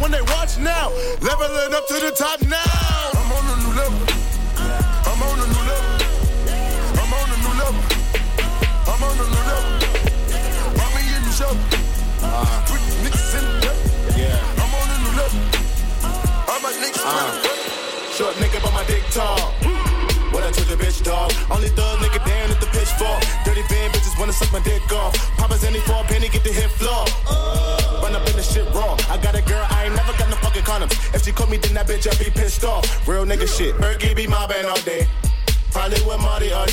when they watch now. Level it up to the top now. I'm on a new level. I'm on a new level. I'm on a new level. I'm on a new level. Brought me in the show. Put niggas in the. Yeah. I'm on a new level. All my niggas uh. Short nigga, but my dick tall. What I told the bitch, dog. Only thug nigga down at the pitchfork. Dirty band bitches wanna suck my dick off. Papa's any for a penny, get the hit floor. Run up the shit raw. I got a girl, I ain't never got no fucking condoms. If she caught me, then that bitch, I be pissed off. Real nigga shit. Berkey be mobbing all day. Probably with Marty or.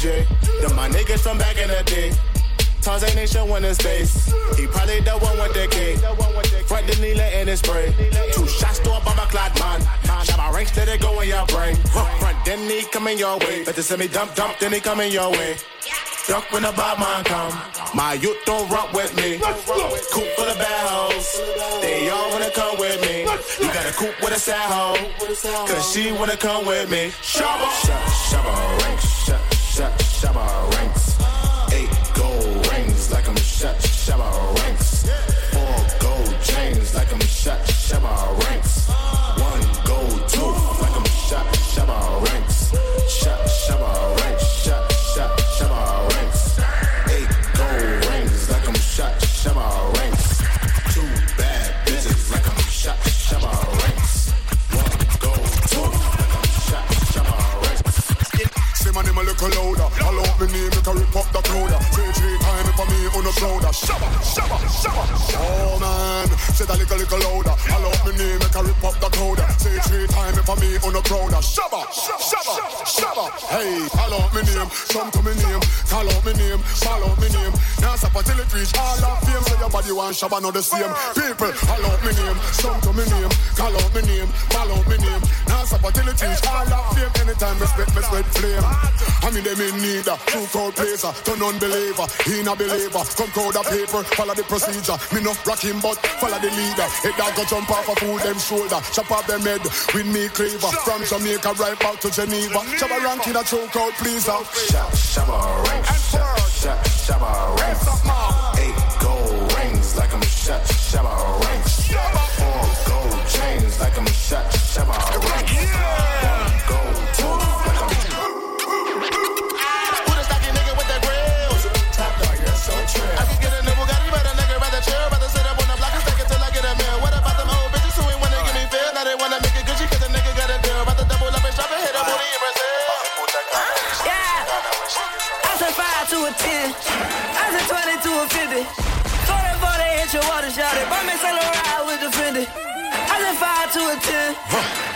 Them my niggas from back in the day. Tons ain't showing his face. He probably the one with the K. Front the needle in his spray. Two shots to a bomber clad man. Shot my ranks, let it go in your brain. Front, then he coming your way. Better send me dump, dump, then he coming your way. Duck when the bad man come. My youth don't rock with me. Coop full of bad hoes. They all wanna come with me. You got a coop with a sad hoe. Cause she wanna come with me. Shabba. Shabba ranks. Shabba, shabba Want shabba, not the same. People, call out me name, come to me name. Call out me name, call out me name. Now stop until it reach all of fame. Anytime respect, me spread flame. I mean them in need a true crowd placer, turn unbeliever, he not believer. Come crowd a paper, follow the procedure. Me no rock him, but follow the leader. Head dog go jump off a fool them shoulder, chop off them head with me cleaver. From Jamaica right back to Geneva, Shabba ranking a true crowd pleaser. Shab, shabba ranks. Shab, shab, shabba ranks shallow. Ranks. your water shot it. My man solo ride with the Fendi. I just five to a ten.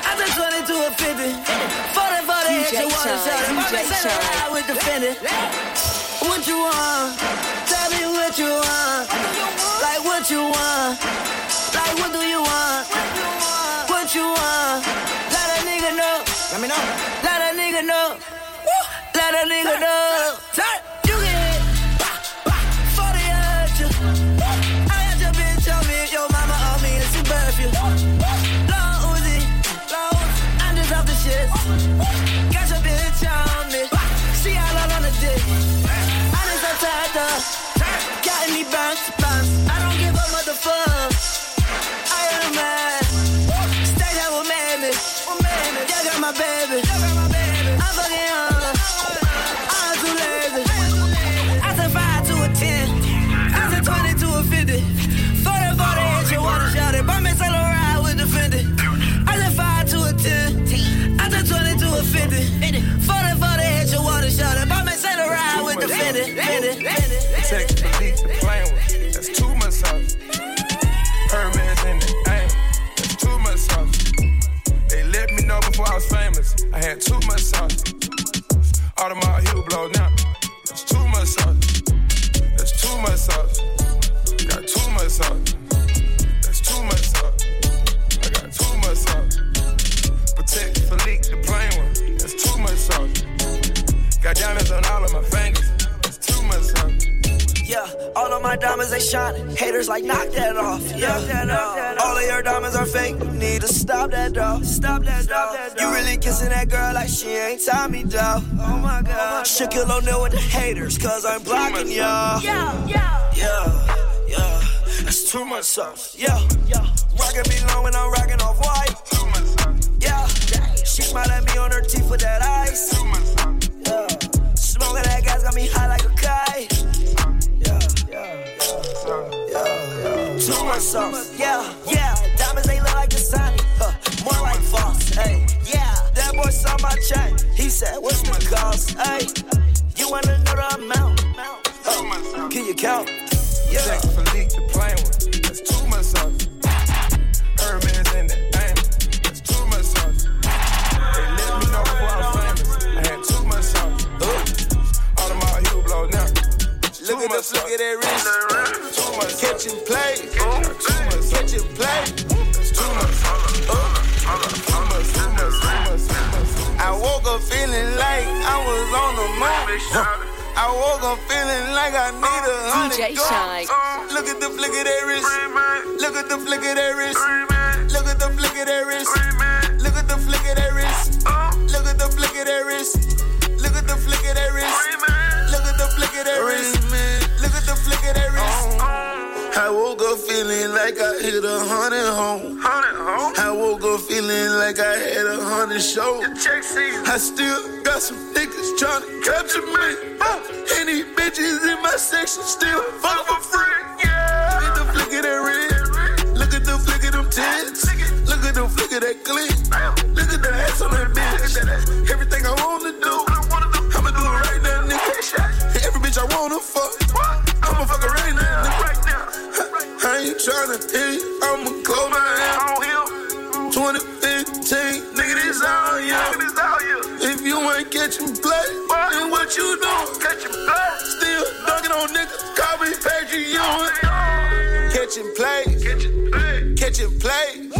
I just twenty to a fifty. Forty forty hit your water shot it. My man solo ride with the Fendi. What you want? Tell me what you want. Like what you want? Like what do you want? What you want? Let a nigga know. Let me know. Let a nigga know. Let a nigga know. Turn. my baby. Love her, my baby. I'm fucking her. Out of my heel blow now. All my diamonds they shining. Haters like knock that off. Yeah, all of your diamonds are fake. You need to stop that dog. Stop that dog. You really kissing that girl like she ain't Tommy dog. Oh my god. Shaquille O'Neal with the haters, cause I'm blocking y'all. Yeah, yeah, yeah, yeah. That's too much sauce. Yeah, yeah. Rockin' me long when I'm rockin' off white. Too much sauce. Yeah, she smile at me on her teeth with that ice. Too much sauce. Yeah, smoking that gas got me high like Too much. Yeah, yeah. Diamonds they look like sun. Huh, more like false. Hey, yeah. That boy saw my chain. He said, What's the cost? Hey, like I hit a hundred home. I woke up feeling like I had a hundred shows. I still got some niggas trying to capture me. And these bitches in my section still fuck for free. Yeah. Look at the flick of that red. Look at the flick of them tits. Look at the flick of that clip. Look at the ass on that bitch. Everything I wanna do, I'ma do it right now, nigga. Every bitch I wanna fuck, tryna hit, I'ma close my hand. 2015, nigga, this all you. If you ain't catching play, then what you doing? Catching play. Still dunking on niggas, call me Ewing. Catching play. Catching play. Catching play.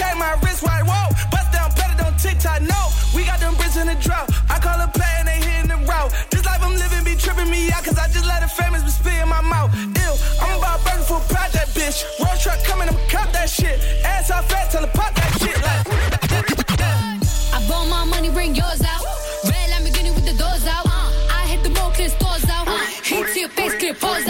K, my wrist wide, whoa. Bust down better than TikTok, no. We got them bricks in the drought. I call a play and they hitting the route. This life I'm living be tripping me out, cause I just let the famous be spit in my mouth. Ew, I'm about burger for pride that bitch. Road truck coming, I'ma cop that shit. Ass off fat, tell her pop that shit. Like, I bought my money, bring yours out. Red Lamborghini with the doors out. Uh, I hit the road, clear stores out. Uh, heat to your face, clear pause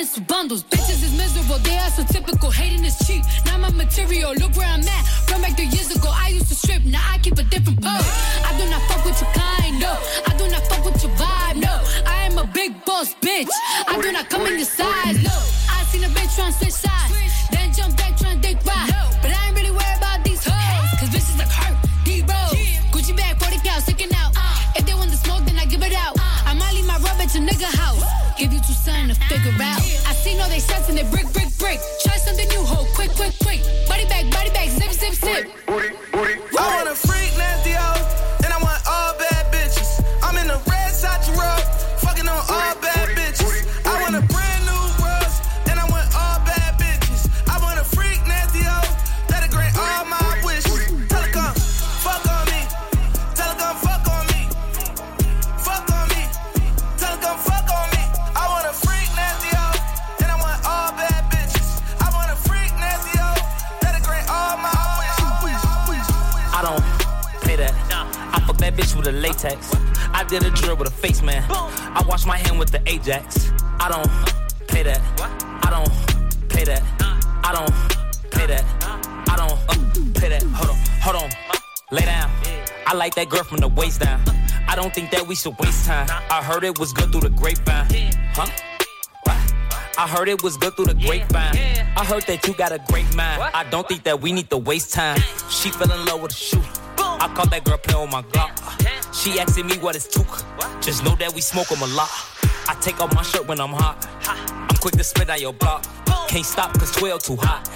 For bundles. Bitches is miserable, they are so typical. Hating is cheap, not my material. Look where I'm at. From back three years ago, I used to strip, now I keep a different pose. I do not fuck with your kind, no. I do not fuck with your vibe, no. I am a big boss, bitch. I do not come in your size, no. I seen a bitch tryna switch sides, I don't pay that. I don't pay that. I don't pay that. I don't uh, pay that. Hold on, hold on. Lay down. I like that girl from the waist down. I don't think that we should waste time. I heard it was good through the grapevine. Huh? I heard it was good through the grapevine. I heard that you got a great mind. I don't think that we need to waste time. She fell in love with a shoe. I caught that girl playing with my Glock. She asking me what is took. Just know that we smoke 'em a lot. I take off my shirt when I'm hot. I'm quick to spit out your block. Can't stop cause 12 too hot.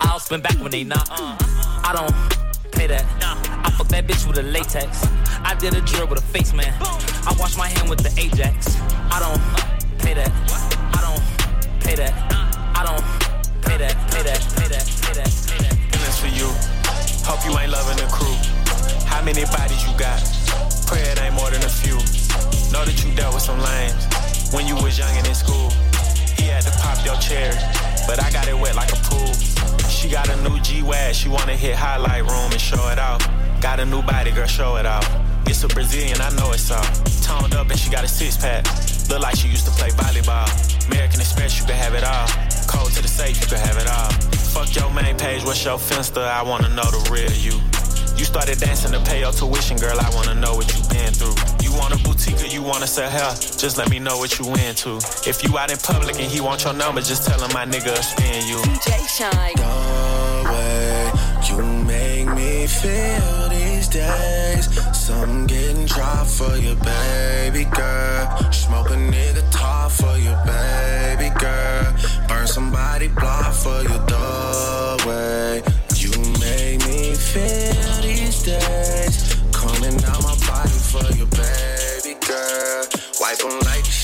I'll spin back when they not. Uh-huh. I don't pay that. I fuck that bitch with a latex. I did a drill with a face man. I wash my hand with the Ajax. I don't pay that. I don't pay that. I don't pay that. Pay that. Pay that. Pay that. Pay that. feelings for you. Hope you ain't loving the crew. How many bodies you got? Pray it ain't more than a few. Know that you dealt with some lames when you was young and in school. He had to pop your cherry, but I got it wet like a pool. She got a new G-Wag, she wanna hit highlight room and show it off. Got a new body, girl, show it off. It's a Brazilian, I know it's all. Toned up and she got a six pack. Look like she used to play volleyball. American Express, you can have it all. Code to the safe, you can have it all. Fuck your main page, what's your finster? I wanna know the real you. You started dancing to pay your tuition, girl. I wanna know what you been through. You want a boutique or you wanna sell hair? Just let me know what you into. If you out in public and he want your number, just tell him my nigga will spin you. DJ Shynn. The way you make me feel these days. Some getting dry for you, baby girl. Smoke a nigga top for you, baby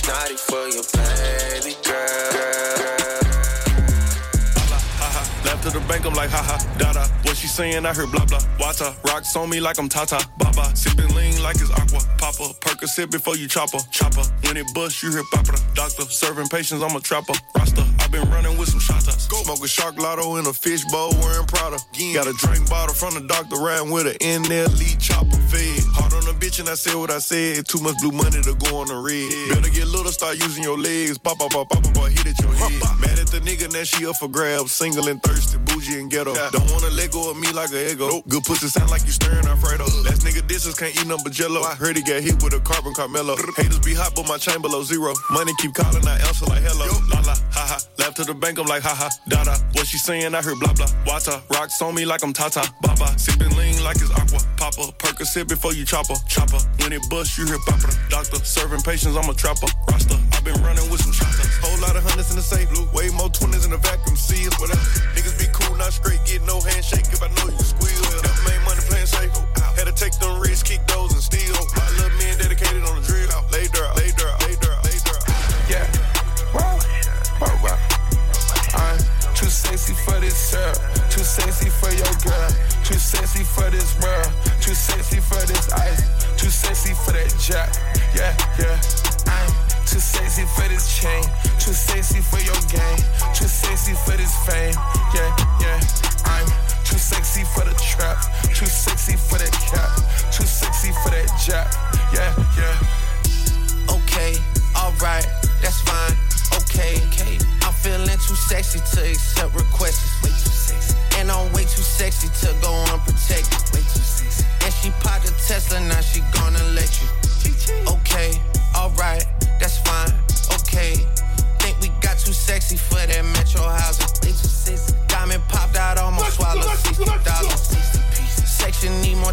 snotty for you, baby girl. Left to the bank, I'm like, haha, dada. What she saying? I heard blah blah. Wata, rocks on me like I'm Tata. Baba, sipping lean like it's aqua. Papa, Percocet before you chopper. Chopper, when it bust, you hear papa. Doctor, serving patients, I'm a trapper. Rasta, i been running with some shotas. Smoke a shark lotto in a fish bowl, wearing Prada. Got a drink bottle from the doctor, riding with an in there, lead chopper fed. Hard on a bitch, and I said what I said. Too much blue money to go on the red. Better get little, start using your legs. Pop, pop, pop, pop, pop, hit at your head. Mad at the nigga, now she up for grabs. Single and thirsty, bougie and ghetto. Don't wanna let go of me like a ego. Good pussy sound like you stirring Alfredo. Last nigga disses can't eat number jello. I heard he got hit with a carbon Carmelo. Haters be hot, but my chain below zero. Money keep calling, I answer like hello. La la, ha ha. To the bank, I'm like ha ha. Da da. What she saying? I heard blah blah. Wata, rocks on me like I'm Tata. Baba, sipping lean like it's aqua. Papa, Percocet before you chopper. Chopper, when it bust, you hear papa. Doctor, serving patients, I'm a trapper. Rasta, i been running with some shotters. Whole lot of hundreds in the safe. Blue, way more twenties in the vacuum. See it, whatever. Niggas be cool, not straight. Get no handshake if I know you squeal. Never made money playing safe. Oh. Had to take them risks, kick those and steal. Too sexy for this world. Too sexy for this ice. Too sexy for that jack.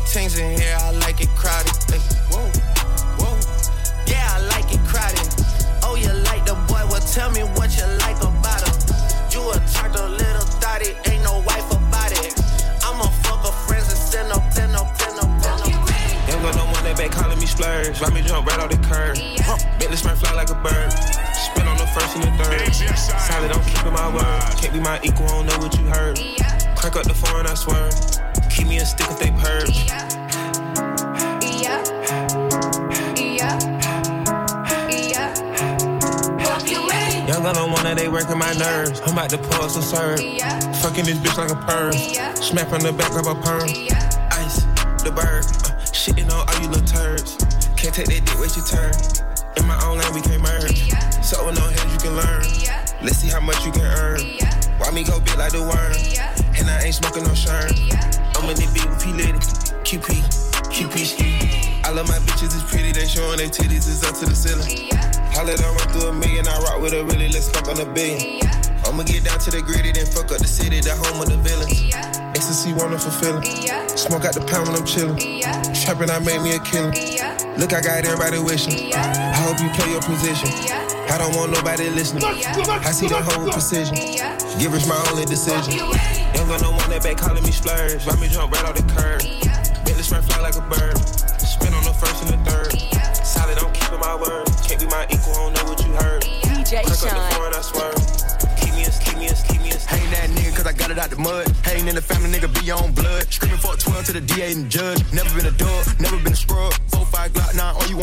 things in here, I like it crowded. Ay, whoa, whoa. Yeah, I like it crowded. Oh, you like the boy? Well, tell me what you like about him. You a turtle, little thotty, ain't no wife about it. I'ma fuck a friends and send up, send up, send up, send up. Ain't got no money back calling me splurge. Let me jump right off the curb. Yeah. Huh. Make this fly like a bird. Spin on the first and the third. Solid, I'm keeping my word. Can't be my equal, I don't know what you heard. Yeah. Crack up the phone, I swear. Keep me a stick if they purge. On one of they working my nerves. I'm about to pull some serve. Fucking this bitch like a perm. Smack on the back of a perm. Ice, the bird. Uh, shitting on all you little turds. Can't take that dick, wait your turn. In my own lane, we can't merge. So with no head, you can learn. Let's see how much you can earn. Why me go big like the worm? And I ain't smoking no shirt. I'm in the beat with P Litty. QP, QP ski. I love my bitches, it's pretty. They showing their titties, it's up to the ceiling. Holla don't run through a million, I rock with a really, let's fuck on a billion. I'ma get down to the gritty, then fuck up the city, the home of the villains. Ecstasy, wonderful feeling. Smoke out the pound when I'm chillin'. Trapping, I made me a killer. Look, I got everybody wishing. I hope you play your position. I don't want nobody listening. I see the whole precision. Give us my only decision. Young gun, no one that back calling me splurge. Why me jump right off the curb? Bentley smart fly like a bird. Spin on the first and the third. Solid, I'm keeping my word. Can't be my equal, I don't know what you heard. DJ Crack up the Shynn. phone, I swear. Keep me a, keep me a, keep me a. Ain't that nigga cause I got it out the mud. Hating in the family, nigga, be on blood. Screaming for a 12 to the DA and judge. Never been a dog, never been a scrub.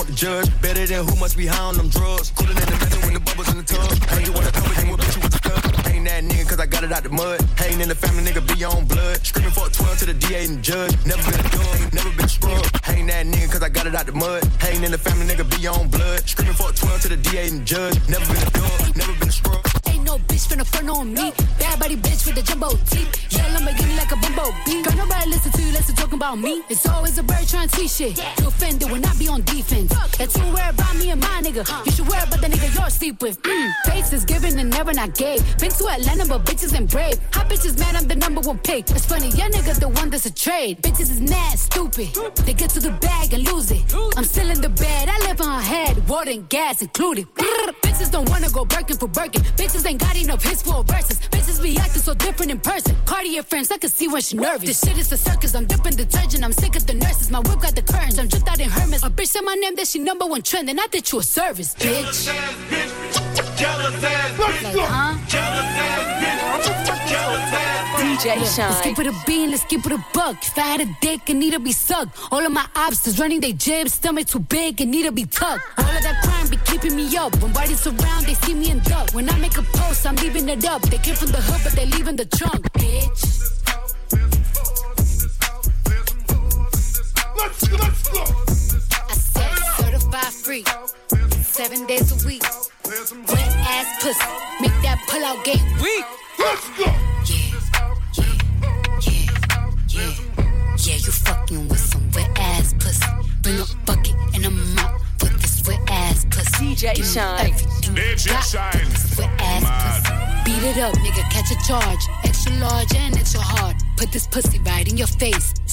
Want to judge. Better than who must be high on them drugs. Cooler than the method when the bubbles in the tub. Ain't you wanna come with him, we'll you with the stuff. Ain't that nigga cause I got it out the mud. Hating in the family, nigga, be on blood. Screaming for a 12 to the DA and judge. Never been a dog, never been a scrub. Ain't that nigga cause I got it out the mud. Hating in the family, nigga, be on blood. Screaming for a 12 to the DA and judge. Never been a dog, never been a scrub. Ain't no bitch finna front on me. Bad body bitch with the jumbo teeth. Yeah, I'ma give Lamborghini like a bumblebee. Girl, nobody listen to you, listen talking about me. It's always a bird trying to teach shit. You offended when I be on defense. That's who worry about me and my nigga. You should worry about the nigga you're sleep with. Mm. Face is given and never not gave. Been to Atlanta, but bitches ain't brave. Hot bitches mad, I'm the number one pick. It's funny, your nigga the one that's a trade. Bitches is mad, stupid. They get to the bag and lose it. I'm still in the bed, I live on her head. Water and gas included. Bitches don't wanna go Birkin for Birkin. Bitches ain't got enough hits for verses. Bitches be acting so different in person. Cartier friends, I can see when she nervous. This shit is a circus, I'm dipping detergent. I'm sick of the nurses. My whip got the curtains. I'm dripped out in Hermes. A bitch said my name, that she number one trend. And I did you a service, bitch. Like, huh? DJ Let's Shynn. keep it a bean, let's keep it a buck. If I had a dick, it need to be sucked. All of my obstacles running they jibs, stomach too big, it need to be tucked. All of that crime be keeping me up. When bodies around, they see me in duck. When I make a post, I'm leaving it up. They came from the hood, but they leaving the trunk, bitch. I said certified free, seven days a week. Wet ass pussy, make that pull out game weak. Yeah, you fucking with some wet ass pussy. Bring a bucket and a mop with this wet ass pussy. DJ Give me Shynn. everything DJ got Shynn. wet ass pussy. Beat it up, nigga, catch a charge. Extra large and extra hard. Put this pussy right in your face.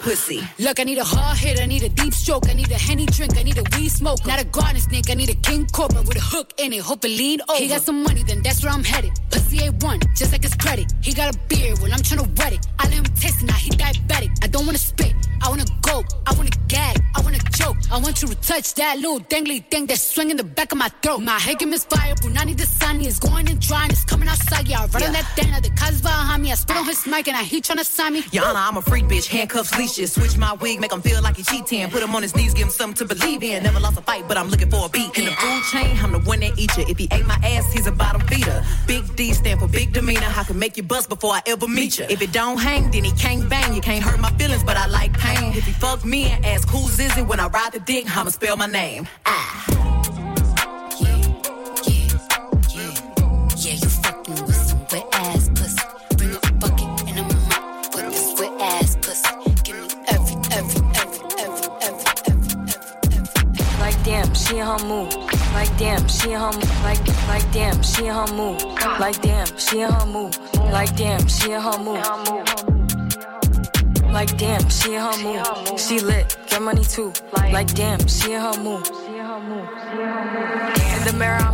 pussy. Look, I need a hard hit, I need a deep stroke, I need a henny drink, I need a weed smoke. Not a garden snake, I need a king cobra with a hook in it. Hope it lean over. He got some money, then that's where I'm headed. Pussy A1, just like his credit. He got a beard, well, I'm trying to wet it. I let him touch that little dangly thing that's swinging the back of my throat. My head is fire, Punani the sun is going and drying, it's coming outside. Yeah, I run on that thing, the cuz behind me, I spit on his mic and I he tryna sign me. Honor, I'm a freak bitch, handcuffs, leashes. Switch my wig, make him feel like he cheating. Put him on his knees, give him something to believe in. Never lost a fight, but I'm looking for a beat. In the food chain, I'm the one that eat you. If he ate my ass, he's a bottom feeder. Big D stand for big demeanor. I can make you bust before I ever meet you. If it don't hang, then he can't bang. You can't hurt my feelings, but I like pain. If he fuck me and ask who's is it when I ride the dick, I'ma spell my name. Ah. Yeah, yeah, yeah. Yeah, you with some wet ass pussy. Bring a bucket and a mop this wet ass pussy. Give me every, every, every, every, every, every, every. Like damn, she her mood. Like damn, she. Like damn, she her mood. Like damn, she her mood. Like damn, she her mood. Like damn, she in her mood. She lit, get money too. Like damn, she in her mood. In the mirror, I'm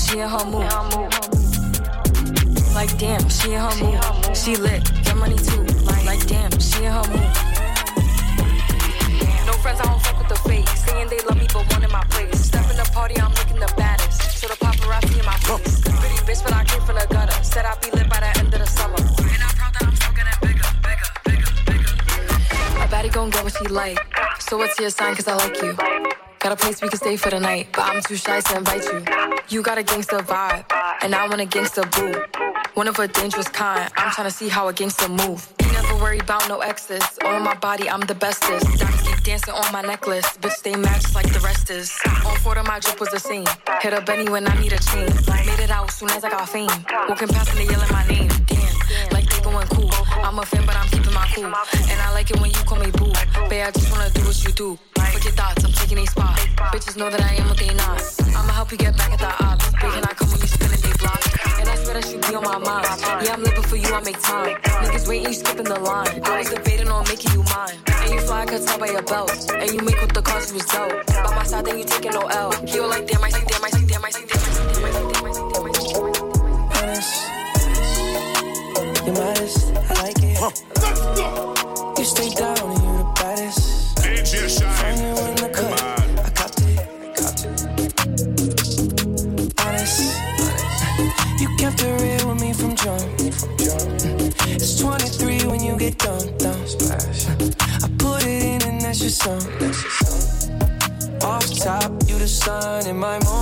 she in her mood. Like, damn, she in her mood. She lit, get money too. Like, damn, she in her mood. No friends, I don't fuck with the fake. Saying they love me, but one in my place. Step in the party, I'm looking the baddest. So the paparazzi in my face. Pretty bitch, but I came from the gutter. Said I'd be lit by the end of the summer. And I'm proud that I'm still getting bigger, bigger, bigger, bigger. A baddie gon' get what she like. So what's your sign? Cause I like you. Got a place we can stay for the night, but I'm too shy to invite you. You got a gangster vibe, and I want a gangster boo. One of a dangerous kind. I'm trying to see how a gangster move. Never worry about no exes. On my body, I'm the bestest. Diamonds keep dancing on my necklace. Bitch, they match like the rest is. On four of my drip was the same. Hit a Benny when I need a chain. Made it out soon as I got fame. Walking past and they yelling my name. Damn, like they going cool. I'm a fan, but I'm keeping my cool. And I like it when you call me boo. Babe, I just wanna do what you do. Fuck your thoughts, I'm taking a spot. Bitches know that I am what they not. I'ma help you get back at the ops. Big and I come when you spinning they block. And I swear that you be on my mind. Yeah, I'm living for you, I make time. Niggas waiting, you skipping the line. I was debating on making you mine. And you fly, I could by your belt. And you make with the cause you was dope. By my side, then you taking no L. You like damn, I see, damn, I see, damn, I see, damn, I see, damn, I see, damn, I see, damn, I see, damn. Honest, you're modest, You stay down and you the baddest. Shynn. you in the cut. I copped it, copped it. Honest, you kept it real with me from jump. It's 23 when you get done, done. I put it in and that's your song. Off top, you the sun in my morning.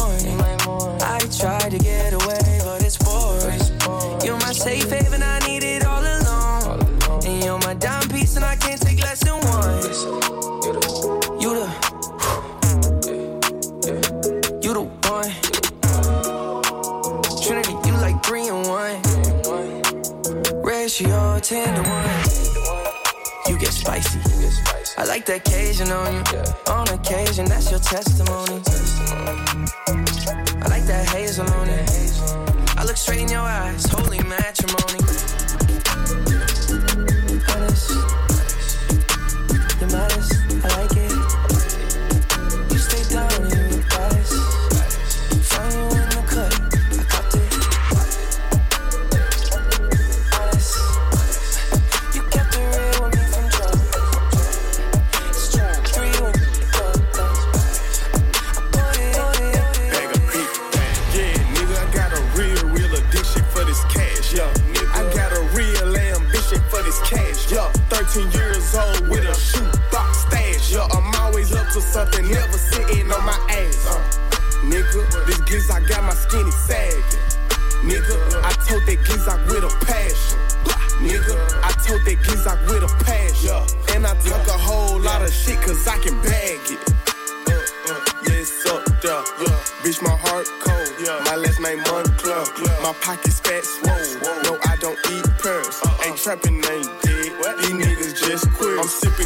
Like the occasion on you. On occasion, that's your testimony. I like that hazel on it. I look straight in your eyes, holy matrimony. That Gizak with a passion. Nigga, I told that Gizak with a passion. And I talk a whole lot of shit cause I can bag it. Uh, uh, yes, up there. Yeah. Bitch, my heart cold. My last name Moncler. My pockets fat swole. No, I don't eat pearls. Ain't trapping, ain't dead. These niggas just queer. I'm sipping